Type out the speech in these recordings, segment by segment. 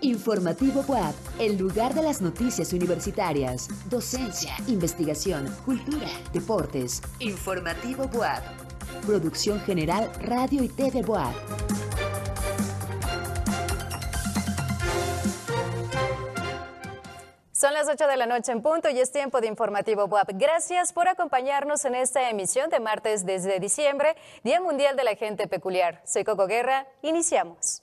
Informativo WAP, el lugar de las noticias universitarias, docencia, investigación, cultura, deportes. Informativo WAP. Producción General Radio y TV WAP. Son las 8 de la noche en punto y es tiempo de informativo WAP. Gracias por acompañarnos en esta emisión de martes desde diciembre, Día Mundial de la Gente Peculiar. Soy Coco Guerra, iniciamos.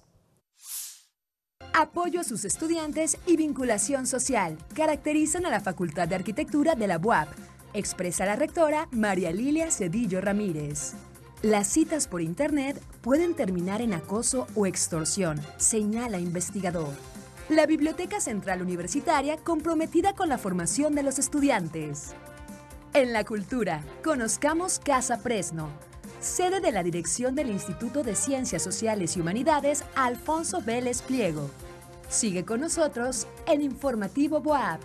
Apoyo a sus estudiantes y vinculación social caracterizan a la Facultad de Arquitectura de la UAP, expresa la rectora María Lilia Cedillo Ramírez. Las citas por Internet pueden terminar en acoso o extorsión, señala investigador la Biblioteca Central Universitaria comprometida con la formación de los estudiantes. En la cultura, conozcamos Casa Presno, sede de la dirección del Instituto de Ciencias Sociales y Humanidades Alfonso Vélez Pliego. Sigue con nosotros en Informativo Boab.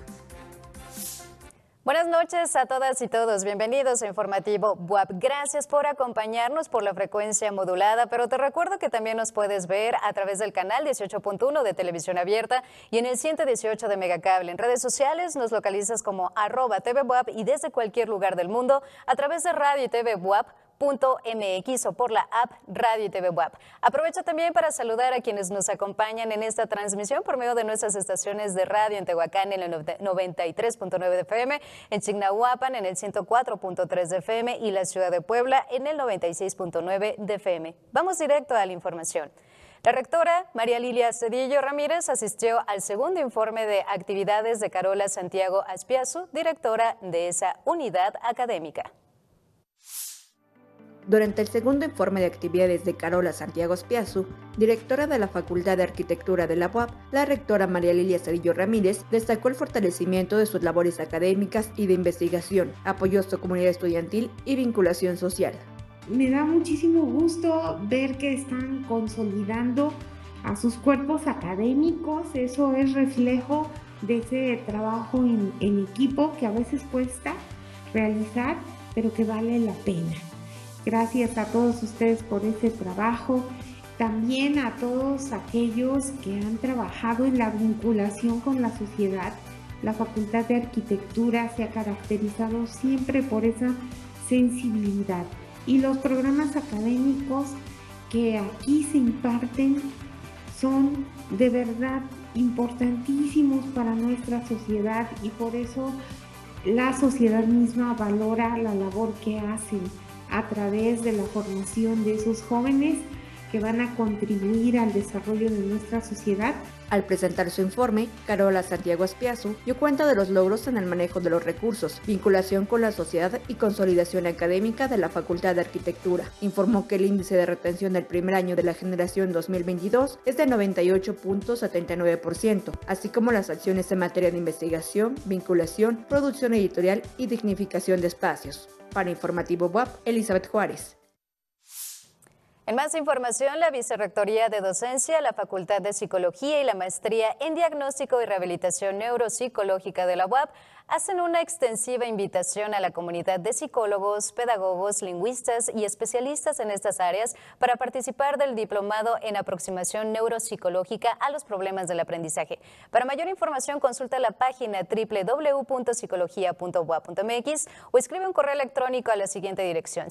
Buenas noches a todas y todos. Bienvenidos a Informativo WAP. Gracias por acompañarnos por la frecuencia modulada, pero te recuerdo que también nos puedes ver a través del canal 18.1 de Televisión Abierta y en el 118 de Megacable. En redes sociales nos localizas como arroba TV y desde cualquier lugar del mundo a través de Radio y TV WAP MX o por la app Radio y TV WAP. Aprovecho también para saludar a quienes nos acompañan en esta transmisión por medio de nuestras estaciones de radio en Tehuacán en el 93.9 de FM, en Chignahuapan en el 104.3 de FM y la ciudad de Puebla en el 96.9 de FM. Vamos directo a la información. La rectora María Lilia Cedillo Ramírez asistió al segundo informe de actividades de Carola Santiago Aspiazu, directora de esa unidad académica. Durante el segundo informe de actividades de Carola Santiago Espiazu, directora de la Facultad de Arquitectura de la UAP, la rectora María Lilia Cedillo Ramírez destacó el fortalecimiento de sus labores académicas y de investigación, apoyó su comunidad estudiantil y vinculación social. Me da muchísimo gusto ver que están consolidando a sus cuerpos académicos, eso es reflejo de ese trabajo en, en equipo que a veces cuesta realizar, pero que vale la pena. Gracias a todos ustedes por ese trabajo. También a todos aquellos que han trabajado en la vinculación con la sociedad. La Facultad de Arquitectura se ha caracterizado siempre por esa sensibilidad. Y los programas académicos que aquí se imparten son de verdad importantísimos para nuestra sociedad y por eso la sociedad misma valora la labor que hacen a través de la formación de esos jóvenes que van a contribuir al desarrollo de nuestra sociedad. Al presentar su informe, Carola Santiago Espiazu dio cuenta de los logros en el manejo de los recursos, vinculación con la sociedad y consolidación académica de la Facultad de Arquitectura. Informó que el índice de retención del primer año de la generación 2022 es de 98.79%, así como las acciones en materia de investigación, vinculación, producción editorial y dignificación de espacios. Para Informativo WAP, Elizabeth Juárez. En más información, la Vicerrectoría de Docencia, la Facultad de Psicología y la Maestría en Diagnóstico y Rehabilitación Neuropsicológica de la UAP hacen una extensiva invitación a la comunidad de psicólogos, pedagogos, lingüistas y especialistas en estas áreas para participar del diplomado en aproximación neuropsicológica a los problemas del aprendizaje. Para mayor información, consulta la página www.psicología.ua.mx o escribe un correo electrónico a la siguiente dirección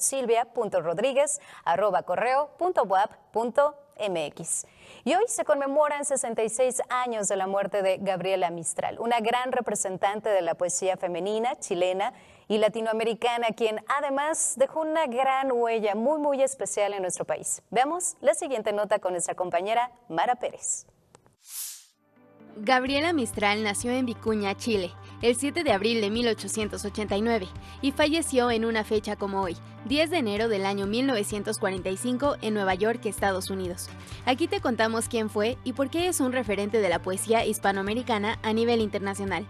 silvia.rodríguez.wap.mx. Y hoy se conmemoran 66 años de la muerte de Gabriela Mistral, una gran representante de la poesía femenina, chilena y latinoamericana, quien además dejó una gran huella muy, muy especial en nuestro país. Veamos la siguiente nota con nuestra compañera Mara Pérez. Gabriela Mistral nació en Vicuña, Chile, el 7 de abril de 1889 y falleció en una fecha como hoy, 10 de enero del año 1945 en Nueva York, Estados Unidos. Aquí te contamos quién fue y por qué es un referente de la poesía hispanoamericana a nivel internacional.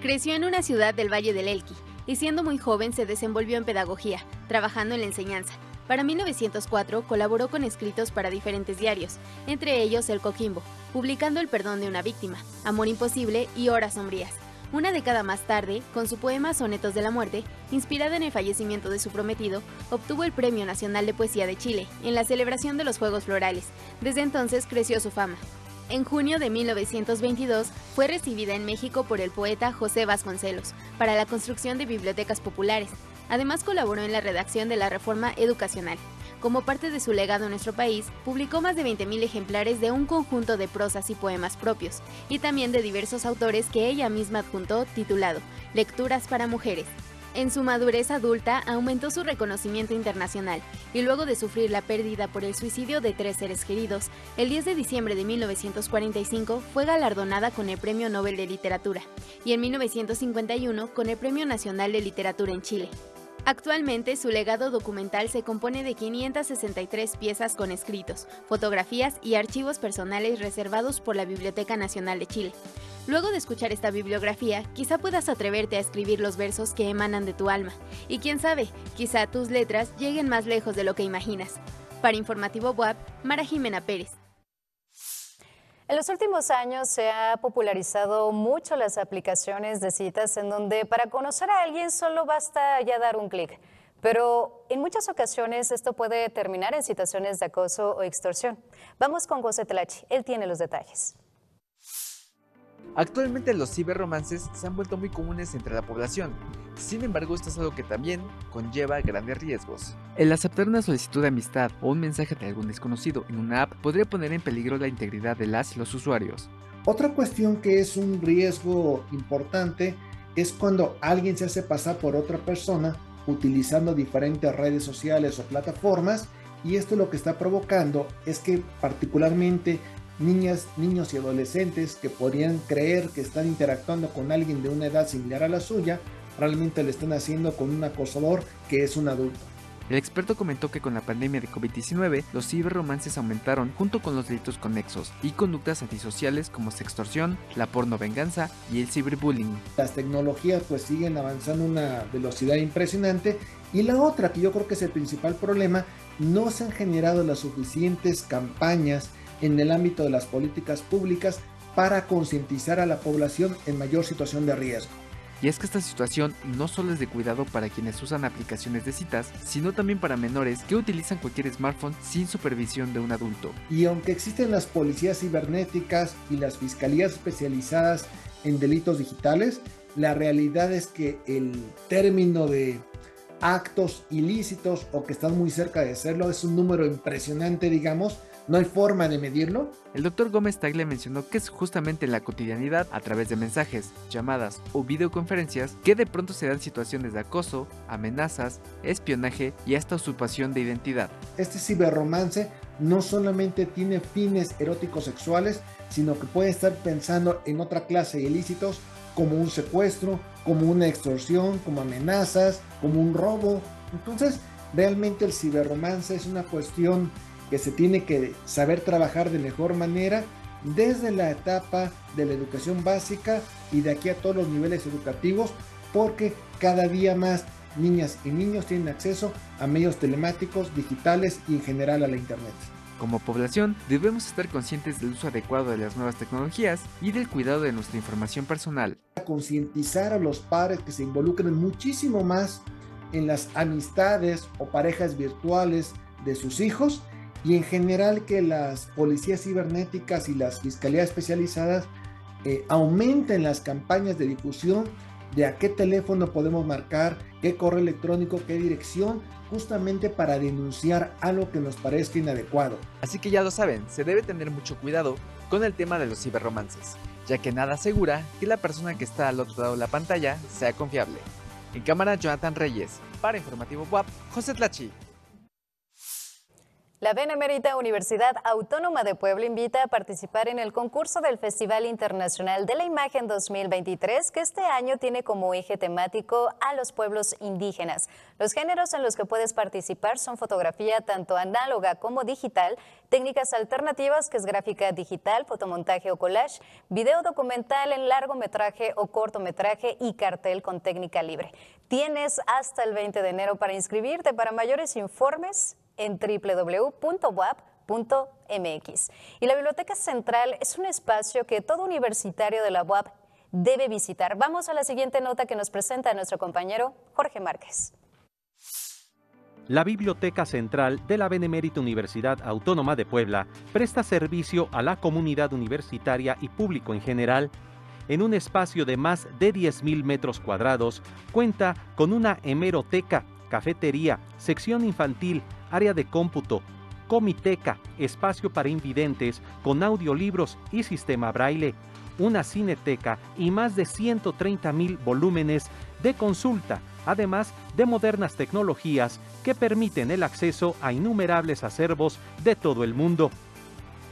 Creció en una ciudad del Valle del Elqui y siendo muy joven se desenvolvió en pedagogía, trabajando en la enseñanza. Para 1904 colaboró con escritos para diferentes diarios, entre ellos El Coquimbo, publicando El perdón de una víctima, Amor imposible y Horas sombrías. Una década más tarde, con su poema Sonetos de la Muerte, inspirada en el fallecimiento de su prometido, obtuvo el Premio Nacional de Poesía de Chile en la celebración de los Juegos Florales. Desde entonces creció su fama. En junio de 1922 fue recibida en México por el poeta José Vasconcelos para la construcción de bibliotecas populares. Además colaboró en la redacción de la Reforma Educacional. Como parte de su legado en nuestro país, publicó más de 20.000 ejemplares de un conjunto de prosas y poemas propios, y también de diversos autores que ella misma adjuntó titulado Lecturas para Mujeres. En su madurez adulta aumentó su reconocimiento internacional y luego de sufrir la pérdida por el suicidio de tres seres queridos, el 10 de diciembre de 1945 fue galardonada con el Premio Nobel de Literatura y en 1951 con el Premio Nacional de Literatura en Chile. Actualmente su legado documental se compone de 563 piezas con escritos, fotografías y archivos personales reservados por la Biblioteca Nacional de Chile. Luego de escuchar esta bibliografía, quizá puedas atreverte a escribir los versos que emanan de tu alma. Y quién sabe, quizá tus letras lleguen más lejos de lo que imaginas. Para Informativo WAP, Mara Jimena Pérez. En los últimos años se ha popularizado mucho las aplicaciones de citas en donde para conocer a alguien solo basta ya dar un clic. Pero en muchas ocasiones esto puede terminar en situaciones de acoso o extorsión. Vamos con José Telachi, él tiene los detalles. Actualmente los ciberromances se han vuelto muy comunes entre la población. Sin embargo, esto es algo que también conlleva grandes riesgos. El aceptar una solicitud de amistad o un mensaje de algún desconocido en una app podría poner en peligro la integridad de las y los usuarios. Otra cuestión que es un riesgo importante es cuando alguien se hace pasar por otra persona utilizando diferentes redes sociales o plataformas y esto lo que está provocando es que particularmente niñas, niños y adolescentes que podrían creer que están interactuando con alguien de una edad similar a la suya, realmente lo están haciendo con un acosador que es un adulto. El experto comentó que con la pandemia de COVID-19, los ciberromances aumentaron junto con los delitos conexos y conductas antisociales como sextorsión, la porno venganza y el ciberbullying. Las tecnologías pues siguen avanzando a una velocidad impresionante y la otra que yo creo que es el principal problema, no se han generado las suficientes campañas en el ámbito de las políticas públicas para concientizar a la población en mayor situación de riesgo. Y es que esta situación no solo es de cuidado para quienes usan aplicaciones de citas, sino también para menores que utilizan cualquier smartphone sin supervisión de un adulto. Y aunque existen las policías cibernéticas y las fiscalías especializadas en delitos digitales, la realidad es que el término de actos ilícitos o que están muy cerca de serlo es un número impresionante, digamos, no hay forma de medirlo. El doctor Gómez Tagle mencionó que es justamente en la cotidianidad, a través de mensajes, llamadas o videoconferencias, que de pronto se dan situaciones de acoso, amenazas, espionaje y hasta usurpación de identidad. Este ciberromance no solamente tiene fines eróticos sexuales, sino que puede estar pensando en otra clase de ilícitos como un secuestro, como una extorsión, como amenazas, como un robo. Entonces, realmente el ciberromance es una cuestión que se tiene que saber trabajar de mejor manera desde la etapa de la educación básica y de aquí a todos los niveles educativos, porque cada día más niñas y niños tienen acceso a medios telemáticos, digitales y en general a la Internet. Como población, debemos estar conscientes del uso adecuado de las nuevas tecnologías y del cuidado de nuestra información personal. Concientizar a los padres que se involucren muchísimo más en las amistades o parejas virtuales de sus hijos y en general que las policías cibernéticas y las fiscalías especializadas eh, aumenten las campañas de difusión de a qué teléfono podemos marcar, qué correo electrónico, qué dirección, justamente para denunciar algo que nos parezca inadecuado. Así que ya lo saben, se debe tener mucho cuidado con el tema de los ciberromances, ya que nada asegura que la persona que está al otro lado de la pantalla sea confiable. En cámara, Jonathan Reyes. Para Informativo WAP, José Tlachi. La Benemérita Universidad Autónoma de Puebla invita a participar en el concurso del Festival Internacional de la Imagen 2023, que este año tiene como eje temático a los pueblos indígenas. Los géneros en los que puedes participar son fotografía tanto análoga como digital, técnicas alternativas que es gráfica digital, fotomontaje o collage, video documental en largometraje o cortometraje y cartel con técnica libre. Tienes hasta el 20 de enero para inscribirte. Para mayores informes, en www.wap.mx. Y la Biblioteca Central es un espacio que todo universitario de la UAP debe visitar. Vamos a la siguiente nota que nos presenta nuestro compañero Jorge Márquez. La Biblioteca Central de la Benemérita Universidad Autónoma de Puebla presta servicio a la comunidad universitaria y público en general. En un espacio de más de 10.000 metros cuadrados, cuenta con una hemeroteca, cafetería, sección infantil, área de cómputo, comiteca, espacio para invidentes con audiolibros y sistema braille, una cineteca y más de 130 mil volúmenes de consulta además de modernas tecnologías que permiten el acceso a innumerables acervos de todo el mundo.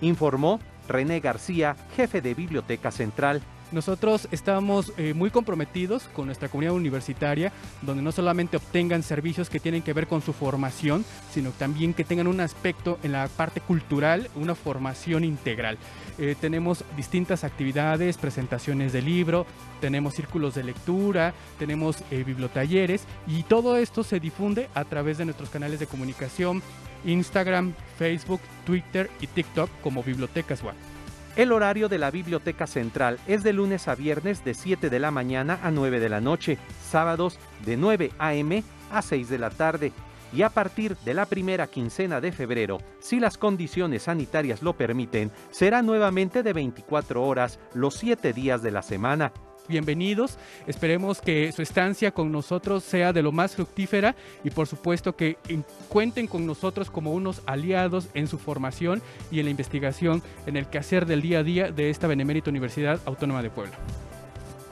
Informó René García, jefe de Biblioteca Central. Nosotros estamos eh, muy comprometidos con nuestra comunidad universitaria, donde no solamente obtengan servicios que tienen que ver con su formación, sino también que tengan un aspecto en la parte cultural, una formación integral. Eh, tenemos distintas actividades, presentaciones de libro, tenemos círculos de lectura, tenemos eh, bibliotalleres y todo esto se difunde a través de nuestros canales de comunicación, Instagram, Facebook, Twitter y TikTok como Bibliotecas Web. El horario de la Biblioteca Central es de lunes a viernes de 7 de la mañana a 9 de la noche, sábados de 9 a.m. a 6 de la tarde y a partir de la primera quincena de febrero, si las condiciones sanitarias lo permiten, será nuevamente de 24 horas los 7 días de la semana. Bienvenidos, esperemos que su estancia con nosotros sea de lo más fructífera y por supuesto que cuenten con nosotros como unos aliados en su formación y en la investigación en el quehacer del día a día de esta Benemérita Universidad Autónoma de Puebla.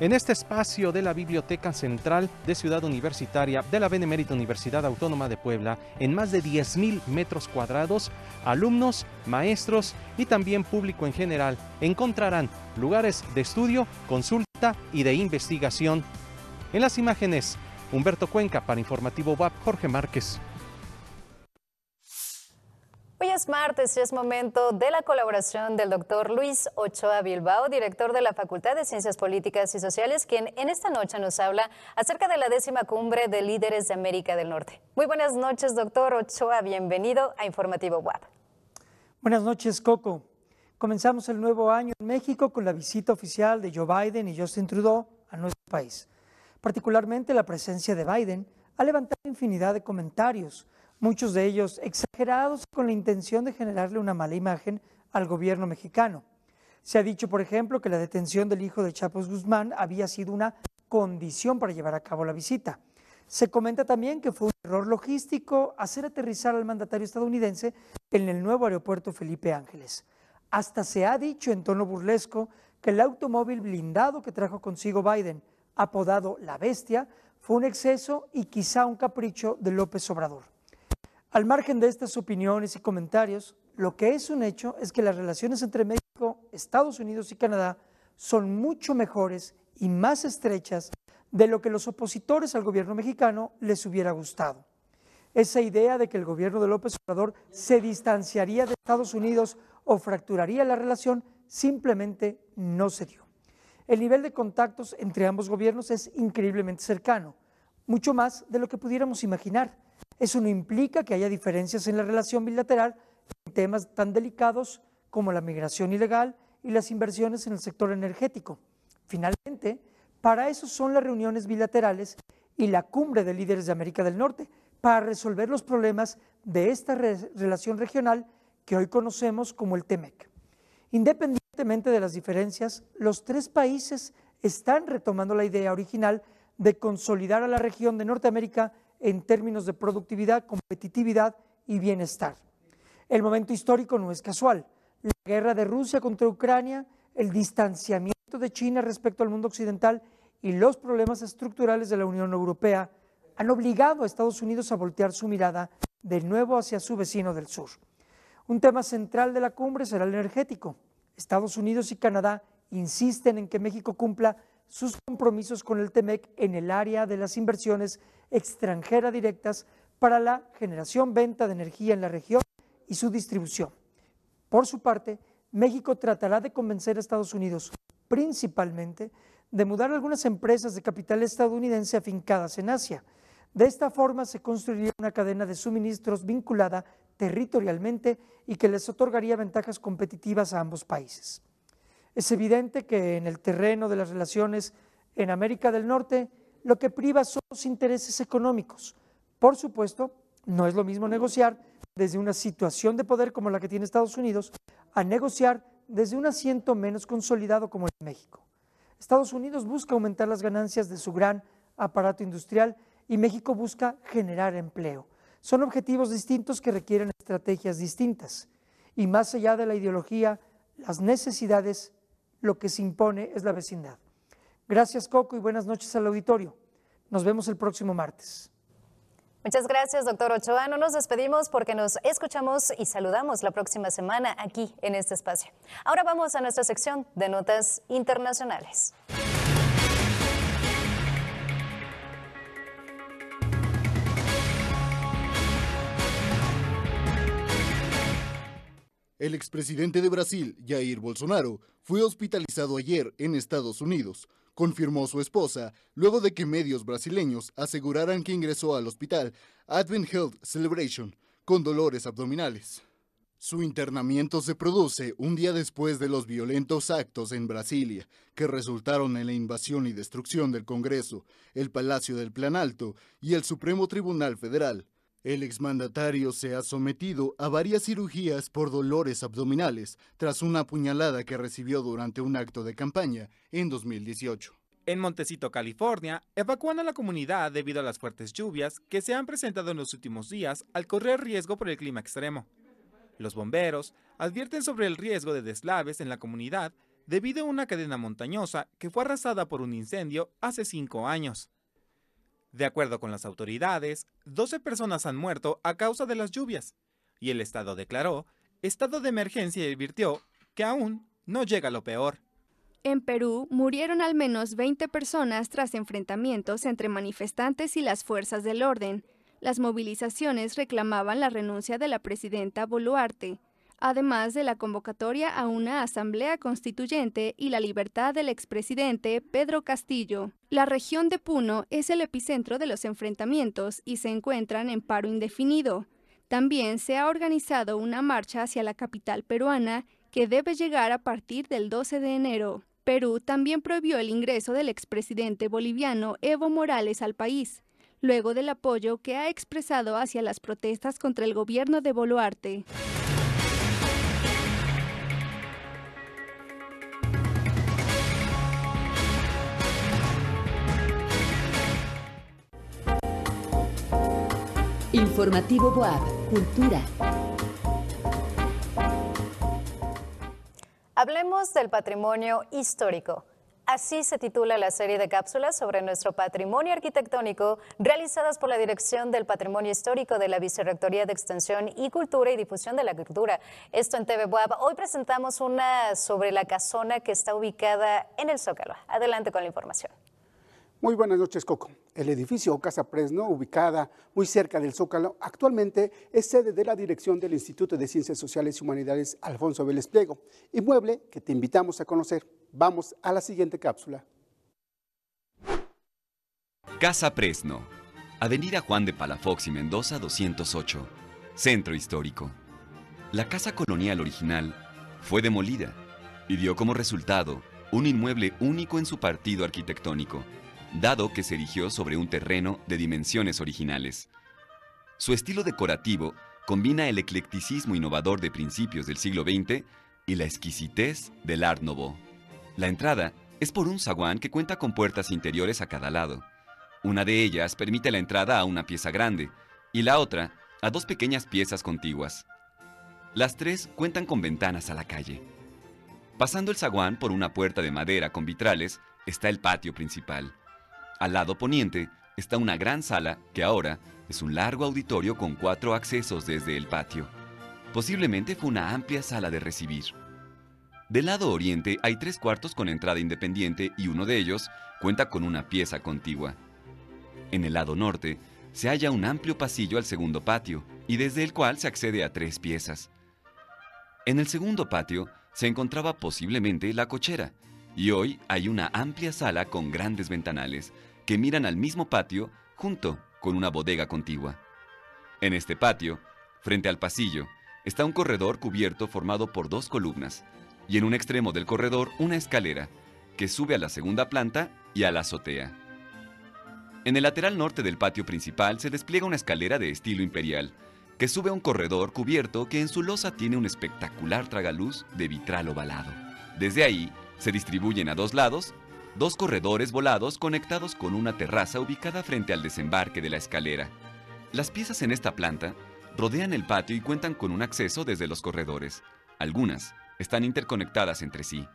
En este espacio de la Biblioteca Central de Ciudad Universitaria de la Benemérita Universidad Autónoma de Puebla, en más de 10.000 metros cuadrados, alumnos, maestros y también público en general encontrarán lugares de estudio, consulta y de investigación. En las imágenes, Humberto Cuenca para Informativo WAP, Jorge Márquez. Hoy es martes y es momento de la colaboración del doctor Luis Ochoa Bilbao, director de la Facultad de Ciencias Políticas y Sociales, quien en esta noche nos habla acerca de la décima cumbre de líderes de América del Norte. Muy buenas noches, doctor Ochoa. Bienvenido a Informativo WAP. Buenas noches, Coco. Comenzamos el nuevo año en México con la visita oficial de Joe Biden y Justin Trudeau a nuestro país. Particularmente la presencia de Biden ha levantado infinidad de comentarios muchos de ellos exagerados con la intención de generarle una mala imagen al gobierno mexicano. Se ha dicho, por ejemplo, que la detención del hijo de Chapos Guzmán había sido una condición para llevar a cabo la visita. Se comenta también que fue un error logístico hacer aterrizar al mandatario estadounidense en el nuevo aeropuerto Felipe Ángeles. Hasta se ha dicho en tono burlesco que el automóvil blindado que trajo consigo Biden, apodado La Bestia, fue un exceso y quizá un capricho de López Obrador. Al margen de estas opiniones y comentarios, lo que es un hecho es que las relaciones entre México, Estados Unidos y Canadá son mucho mejores y más estrechas de lo que los opositores al gobierno mexicano les hubiera gustado. Esa idea de que el gobierno de López Obrador se distanciaría de Estados Unidos o fracturaría la relación simplemente no se dio. El nivel de contactos entre ambos gobiernos es increíblemente cercano, mucho más de lo que pudiéramos imaginar. Eso no implica que haya diferencias en la relación bilateral en temas tan delicados como la migración ilegal y las inversiones en el sector energético. Finalmente, para eso son las reuniones bilaterales y la cumbre de líderes de América del Norte, para resolver los problemas de esta relación regional que hoy conocemos como el TEMEC. Independientemente de las diferencias, los tres países están retomando la idea original de consolidar a la región de Norteamérica en términos de productividad, competitividad y bienestar. El momento histórico no es casual. La guerra de Rusia contra Ucrania, el distanciamiento de China respecto al mundo occidental y los problemas estructurales de la Unión Europea han obligado a Estados Unidos a voltear su mirada de nuevo hacia su vecino del sur. Un tema central de la cumbre será el energético. Estados Unidos y Canadá insisten en que México cumpla sus compromisos con el TEMEC en el área de las inversiones extranjeras directas para la generación, venta de energía en la región y su distribución. Por su parte, México tratará de convencer a Estados Unidos, principalmente, de mudar algunas empresas de capital estadounidense afincadas en Asia. De esta forma se construiría una cadena de suministros vinculada territorialmente y que les otorgaría ventajas competitivas a ambos países. Es evidente que en el terreno de las relaciones en América del Norte lo que priva son los intereses económicos. Por supuesto, no es lo mismo negociar desde una situación de poder como la que tiene Estados Unidos a negociar desde un asiento menos consolidado como el de México. Estados Unidos busca aumentar las ganancias de su gran aparato industrial y México busca generar empleo. Son objetivos distintos que requieren estrategias distintas. Y más allá de la ideología, las necesidades, lo que se impone es la vecindad. Gracias Coco y buenas noches al auditorio. Nos vemos el próximo martes. Muchas gracias, doctor Ochoa. No nos despedimos porque nos escuchamos y saludamos la próxima semana aquí en este espacio. Ahora vamos a nuestra sección de notas internacionales. El expresidente de Brasil, Jair Bolsonaro, fue hospitalizado ayer en Estados Unidos, confirmó su esposa, luego de que medios brasileños aseguraran que ingresó al hospital Advent Health Celebration con dolores abdominales. Su internamiento se produce un día después de los violentos actos en Brasilia, que resultaron en la invasión y destrucción del Congreso, el Palacio del Planalto y el Supremo Tribunal Federal, el exmandatario se ha sometido a varias cirugías por dolores abdominales tras una puñalada que recibió durante un acto de campaña en 2018. En Montecito, California, evacúan a la comunidad debido a las fuertes lluvias que se han presentado en los últimos días al correr riesgo por el clima extremo. Los bomberos advierten sobre el riesgo de deslaves en la comunidad debido a una cadena montañosa que fue arrasada por un incendio hace cinco años. De acuerdo con las autoridades, 12 personas han muerto a causa de las lluvias, y el Estado declaró estado de emergencia y advirtió que aún no llega lo peor. En Perú murieron al menos 20 personas tras enfrentamientos entre manifestantes y las fuerzas del orden. Las movilizaciones reclamaban la renuncia de la presidenta Boluarte, además de la convocatoria a una asamblea constituyente y la libertad del expresidente Pedro Castillo. La región de Puno es el epicentro de los enfrentamientos y se encuentran en paro indefinido. También se ha organizado una marcha hacia la capital peruana que debe llegar a partir del 12 de enero. Perú también prohibió el ingreso del expresidente boliviano Evo Morales al país, luego del apoyo que ha expresado hacia las protestas contra el gobierno de Boluarte. Informativo Boab, Cultura. Hablemos del patrimonio histórico. Así se titula la serie de cápsulas sobre nuestro patrimonio arquitectónico realizadas por la Dirección del Patrimonio Histórico de la Vicerrectoría de Extensión y Cultura y Difusión de la Cultura. Esto en TV Boab. Hoy presentamos una sobre la casona que está ubicada en el Zócalo. Adelante con la información. Muy buenas noches, Coco. El edificio Casa Presno, ubicada muy cerca del Zócalo, actualmente es sede de la dirección del Instituto de Ciencias Sociales y Humanidades Alfonso Vélez Pliego, inmueble que te invitamos a conocer. Vamos a la siguiente cápsula. Casa Presno, Avenida Juan de Palafox y Mendoza 208, Centro Histórico. La casa colonial original fue demolida y dio como resultado un inmueble único en su partido arquitectónico dado que se erigió sobre un terreno de dimensiones originales. Su estilo decorativo combina el eclecticismo innovador de principios del siglo XX y la exquisitez del Art Nouveau. La entrada es por un zaguán que cuenta con puertas interiores a cada lado. Una de ellas permite la entrada a una pieza grande y la otra a dos pequeñas piezas contiguas. Las tres cuentan con ventanas a la calle. Pasando el zaguán por una puerta de madera con vitrales está el patio principal. Al lado poniente está una gran sala que ahora es un largo auditorio con cuatro accesos desde el patio. Posiblemente fue una amplia sala de recibir. Del lado oriente hay tres cuartos con entrada independiente y uno de ellos cuenta con una pieza contigua. En el lado norte se halla un amplio pasillo al segundo patio y desde el cual se accede a tres piezas. En el segundo patio se encontraba posiblemente la cochera y hoy hay una amplia sala con grandes ventanales que miran al mismo patio junto con una bodega contigua. En este patio, frente al pasillo, está un corredor cubierto formado por dos columnas, y en un extremo del corredor una escalera que sube a la segunda planta y a la azotea. En el lateral norte del patio principal se despliega una escalera de estilo imperial, que sube a un corredor cubierto que en su losa tiene un espectacular tragaluz de vitral ovalado. Desde ahí se distribuyen a dos lados dos corredores volados conectados con una terraza ubicada frente al desembarque de la escalera. Las piezas en esta planta rodean el patio y cuentan con un acceso desde los corredores. Algunas están interconectadas entre sí.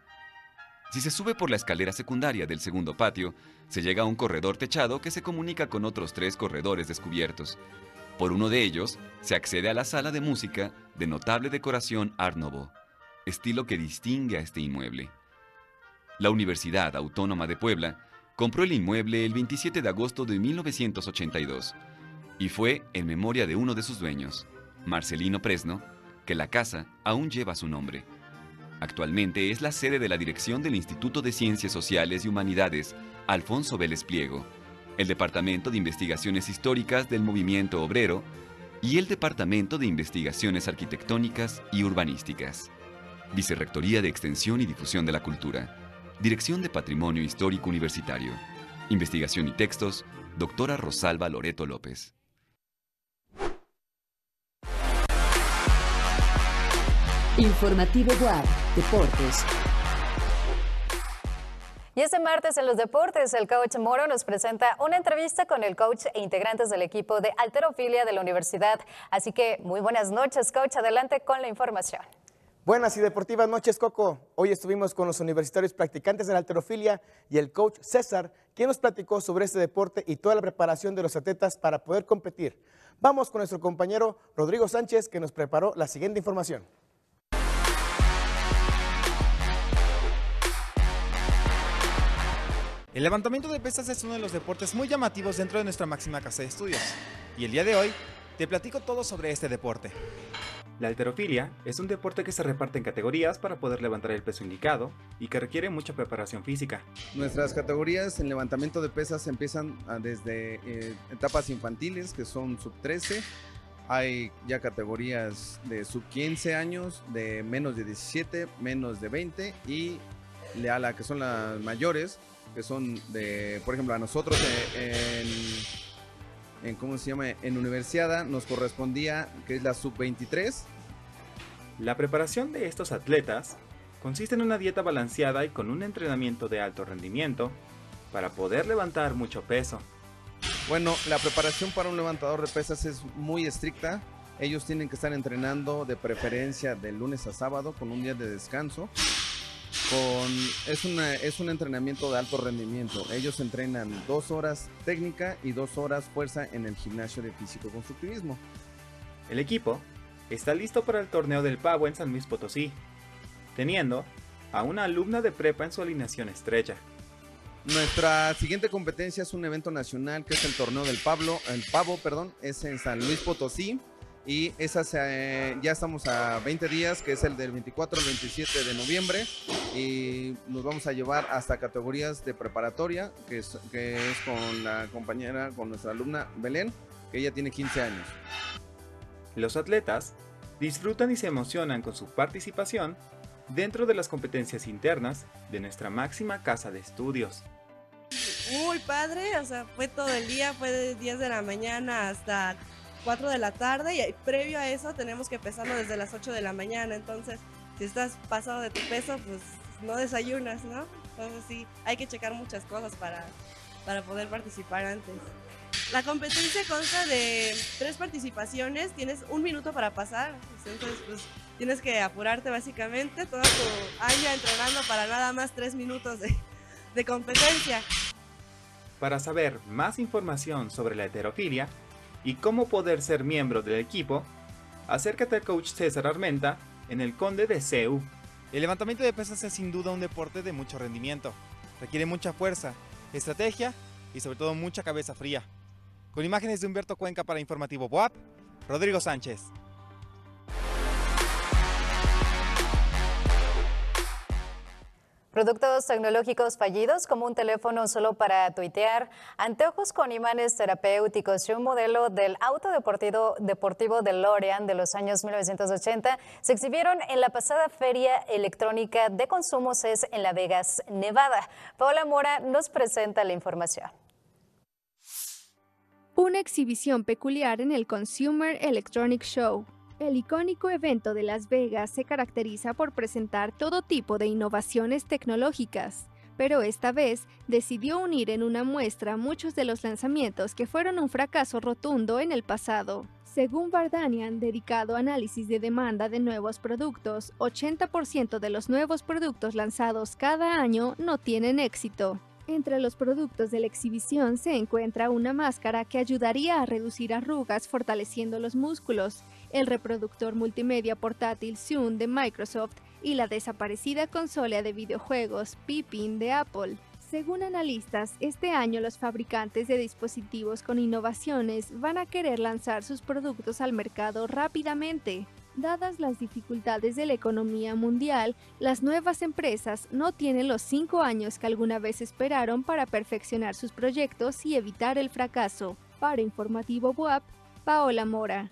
Si se sube por la escalera secundaria del segundo patio, se llega a un corredor techado que se comunica con otros tres corredores descubiertos. Por uno de ellos, se accede a la sala de música de notable decoración Art Nouveau, estilo que distingue a este inmueble. La Universidad Autónoma de Puebla compró el inmueble el 27 de agosto de 1982 y fue en memoria de uno de sus dueños, Marcelino Presno, que la casa aún lleva su nombre. Actualmente es la sede de la dirección del Instituto de Ciencias Sociales y Humanidades Alfonso Vélez Pliego, el Departamento de Investigaciones Históricas del Movimiento Obrero y el Departamento de Investigaciones Arquitectónicas y Urbanísticas. Vicerrectoría de Extensión y Difusión de la Cultura. Dirección de Patrimonio Histórico Universitario. Investigación y textos, doctora Rosalba Loreto López. Informativo WAP, Deportes. Y este martes en los deportes, el coach Moro nos presenta una entrevista con el coach e integrantes del equipo de alterofilia de la universidad. Así que muy buenas noches, coach. Adelante con la información. Buenas y deportivas noches, Coco. Hoy estuvimos con los universitarios practicantes de la alterofilia y el coach César, quien nos platicó sobre este deporte y toda la preparación de los atletas para poder competir. Vamos con nuestro compañero Rodrigo Sánchez, que nos preparó la siguiente información. El levantamiento de pesas es uno de los deportes muy llamativos dentro de nuestra máxima casa de estudios. Y el día de hoy te platico todo sobre este deporte. La alterofilia es un deporte que se reparte en categorías para poder levantar el peso indicado y que requiere mucha preparación física. Nuestras categorías en levantamiento de pesas empiezan ah, desde eh, etapas infantiles, que son sub 13. Hay ya categorías de sub 15 años, de menos de 17, menos de 20 y a la que son las mayores, que son de, por ejemplo, a nosotros en, en ¿cómo se llama? En Universiada nos correspondía, que es la sub-23. La preparación de estos atletas consiste en una dieta balanceada y con un entrenamiento de alto rendimiento para poder levantar mucho peso. Bueno, la preparación para un levantador de pesas es muy estricta. Ellos tienen que estar entrenando de preferencia de lunes a sábado con un día de descanso es, es un entrenamiento de alto rendimiento. Ellos entrenan dos horas técnica y dos horas fuerza en el gimnasio de físico-constructivismo. El equipo está listo para el torneo del pavo en San Luis Potosí, teniendo a una alumna de prepa en su alineación estrella. Nuestra siguiente competencia es un evento nacional que es el torneo del Pablo, el pavo, perdón, es en San Luis Potosí y esas ya estamos a 20 días, que es el del 24 al 27 de noviembre y nos vamos a llevar hasta categorías de preparatoria, que es, que es con la compañera, con nuestra alumna Belén, que ella tiene 15 años. Los atletas disfrutan y se emocionan con su participación dentro de las competencias internas de nuestra máxima casa de estudios. Muy padre, o sea, fue todo el día, fue de 10 de la mañana hasta 4 de la tarde y previo a eso tenemos que pesarlo desde las 8 de la mañana. Entonces, si estás pasado de tu peso, pues no desayunas, ¿no? Entonces sí, hay que checar muchas cosas para, para poder participar antes. La competencia consta de tres participaciones, tienes un minuto para pasar, entonces pues tienes que apurarte básicamente todo tu año entrenando para nada más tres minutos de, de competencia. Para saber más información sobre la heterofilia, y cómo poder ser miembro del equipo, acércate al coach César Armenta en el Conde de CEU. El levantamiento de pesas es sin duda un deporte de mucho rendimiento. Requiere mucha fuerza, estrategia y sobre todo mucha cabeza fría. Con imágenes de Humberto Cuenca para Informativo BOAP, Rodrigo Sánchez. Productos tecnológicos fallidos como un teléfono solo para tuitear, anteojos con imanes terapéuticos y un modelo del auto deportivo, deportivo DeLorean de los años 1980 se exhibieron en la pasada Feria Electrónica de Consumo CES en La Vegas, Nevada. Paola Mora nos presenta la información. Una exhibición peculiar en el Consumer Electronic Show el icónico evento de Las Vegas se caracteriza por presentar todo tipo de innovaciones tecnológicas, pero esta vez decidió unir en una muestra muchos de los lanzamientos que fueron un fracaso rotundo en el pasado. Según Bardanian, dedicado a análisis de demanda de nuevos productos, 80% de los nuevos productos lanzados cada año no tienen éxito. Entre los productos de la exhibición se encuentra una máscara que ayudaría a reducir arrugas fortaleciendo los músculos, el reproductor multimedia portátil Zoom de Microsoft y la desaparecida consola de videojuegos Pippin de Apple. Según analistas, este año los fabricantes de dispositivos con innovaciones van a querer lanzar sus productos al mercado rápidamente. Dadas las dificultades de la economía mundial, las nuevas empresas no tienen los cinco años que alguna vez esperaron para perfeccionar sus proyectos y evitar el fracaso. Para Informativo WAP, Paola Mora.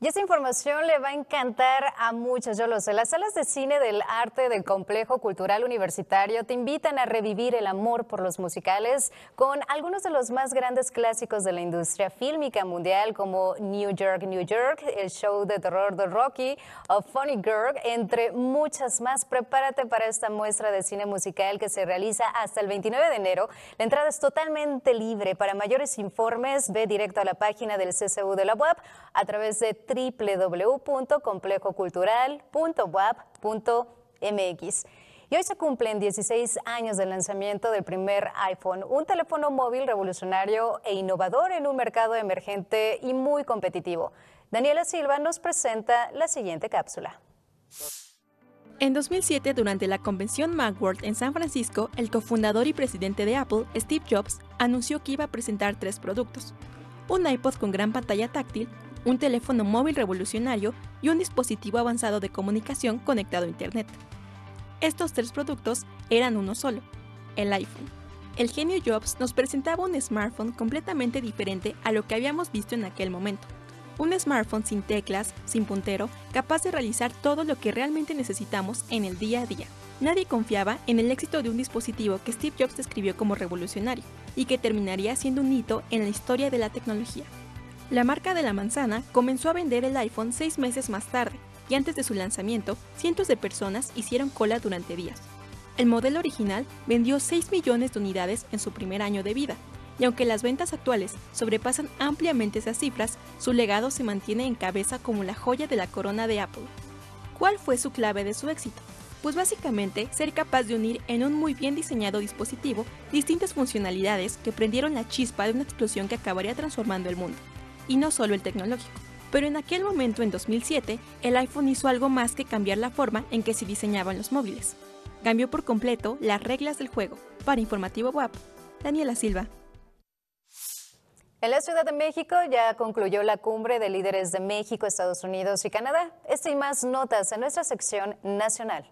Y esta información le va a encantar a muchos, yo lo sé. Las salas de cine del arte del Complejo Cultural Universitario te invitan a revivir el amor por los musicales con algunos de los más grandes clásicos de la industria fílmica mundial como New York, New York, el show de terror de Rocky o Funny Girl, entre muchas más. Prepárate para esta muestra de cine musical que se realiza hasta el 29 de enero. La entrada es totalmente libre. Para mayores informes, ve directo a la página del CCU de la web a través de www.complejocultural.wap.mx. Y hoy se cumplen 16 años del lanzamiento del primer iPhone, un teléfono móvil revolucionario e innovador en un mercado emergente y muy competitivo. Daniela Silva nos presenta la siguiente cápsula. En 2007, durante la convención Macworld en San Francisco, el cofundador y presidente de Apple, Steve Jobs, anunció que iba a presentar tres productos. Un iPod con gran pantalla táctil, un teléfono móvil revolucionario y un dispositivo avanzado de comunicación conectado a Internet. Estos tres productos eran uno solo, el iPhone. El genio Jobs nos presentaba un smartphone completamente diferente a lo que habíamos visto en aquel momento. Un smartphone sin teclas, sin puntero, capaz de realizar todo lo que realmente necesitamos en el día a día. Nadie confiaba en el éxito de un dispositivo que Steve Jobs describió como revolucionario y que terminaría siendo un hito en la historia de la tecnología. La marca de la manzana comenzó a vender el iPhone seis meses más tarde, y antes de su lanzamiento, cientos de personas hicieron cola durante días. El modelo original vendió 6 millones de unidades en su primer año de vida, y aunque las ventas actuales sobrepasan ampliamente esas cifras, su legado se mantiene en cabeza como la joya de la corona de Apple. ¿Cuál fue su clave de su éxito? Pues básicamente ser capaz de unir en un muy bien diseñado dispositivo distintas funcionalidades que prendieron la chispa de una explosión que acabaría transformando el mundo y no solo el tecnológico. Pero en aquel momento, en 2007, el iPhone hizo algo más que cambiar la forma en que se diseñaban los móviles. Cambió por completo las reglas del juego. Para Informativo WAP, Daniela Silva. En la Ciudad de México ya concluyó la cumbre de líderes de México, Estados Unidos y Canadá. Este y más notas en nuestra sección nacional.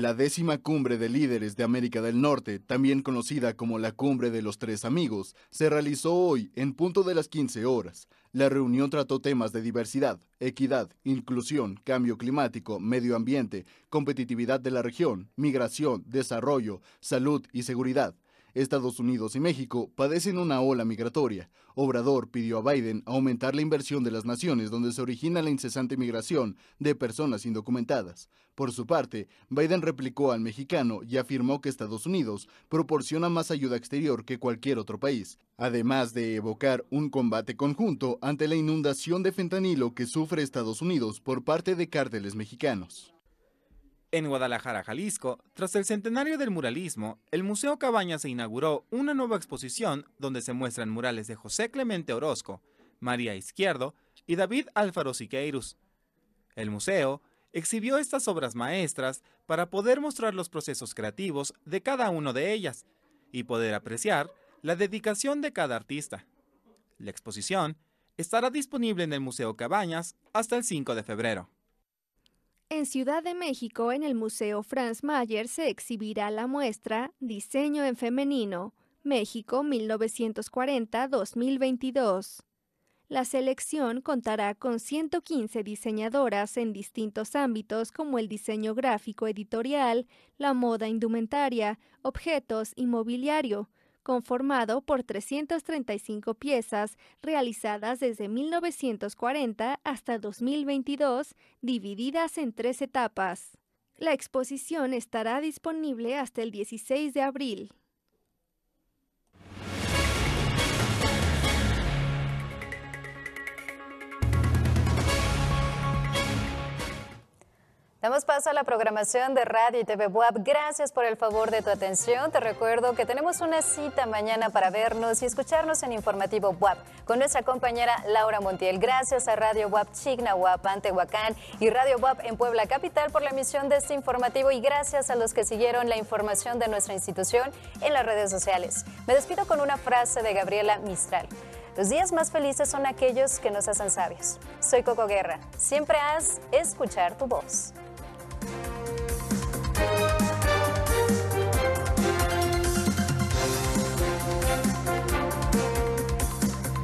La décima cumbre de líderes de América del Norte, también conocida como la Cumbre de los Tres Amigos, se realizó hoy en punto de las 15 horas. La reunión trató temas de diversidad, equidad, inclusión, cambio climático, medio ambiente, competitividad de la región, migración, desarrollo, salud y seguridad. Estados Unidos y México padecen una ola migratoria. Obrador pidió a Biden aumentar la inversión de las naciones donde se origina la incesante migración de personas indocumentadas. Por su parte, Biden replicó al mexicano y afirmó que Estados Unidos proporciona más ayuda exterior que cualquier otro país, además de evocar un combate conjunto ante la inundación de fentanilo que sufre Estados Unidos por parte de cárteles mexicanos. En Guadalajara, Jalisco, tras el centenario del muralismo, el Museo Cabañas se inauguró una nueva exposición donde se muestran murales de José Clemente Orozco, María Izquierdo y David Álvaro Siqueiros. El museo exhibió estas obras maestras para poder mostrar los procesos creativos de cada uno de ellas y poder apreciar la dedicación de cada artista. La exposición estará disponible en el Museo Cabañas hasta el 5 de febrero. En Ciudad de México, en el Museo Franz Mayer, se exhibirá la muestra Diseño en Femenino, México 1940-2022. La selección contará con 115 diseñadoras en distintos ámbitos como el diseño gráfico editorial, la moda indumentaria, objetos y mobiliario, conformado por 335 piezas realizadas desde 1940 hasta 2022, divididas en tres etapas. La exposición estará disponible hasta el 16 de abril. Damos paso a la programación de Radio y TV Buap. Gracias por el favor de tu atención. Te recuerdo que tenemos una cita mañana para vernos y escucharnos en Informativo Buap con nuestra compañera Laura Montiel. Gracias a Radio Buap Chigna Buap, Antehuacán y Radio Buap en Puebla Capital por la emisión de este informativo y gracias a los que siguieron la información de nuestra institución en las redes sociales. Me despido con una frase de Gabriela Mistral. Los días más felices son aquellos que nos hacen sabios. Soy Coco Guerra. Siempre haz escuchar tu voz.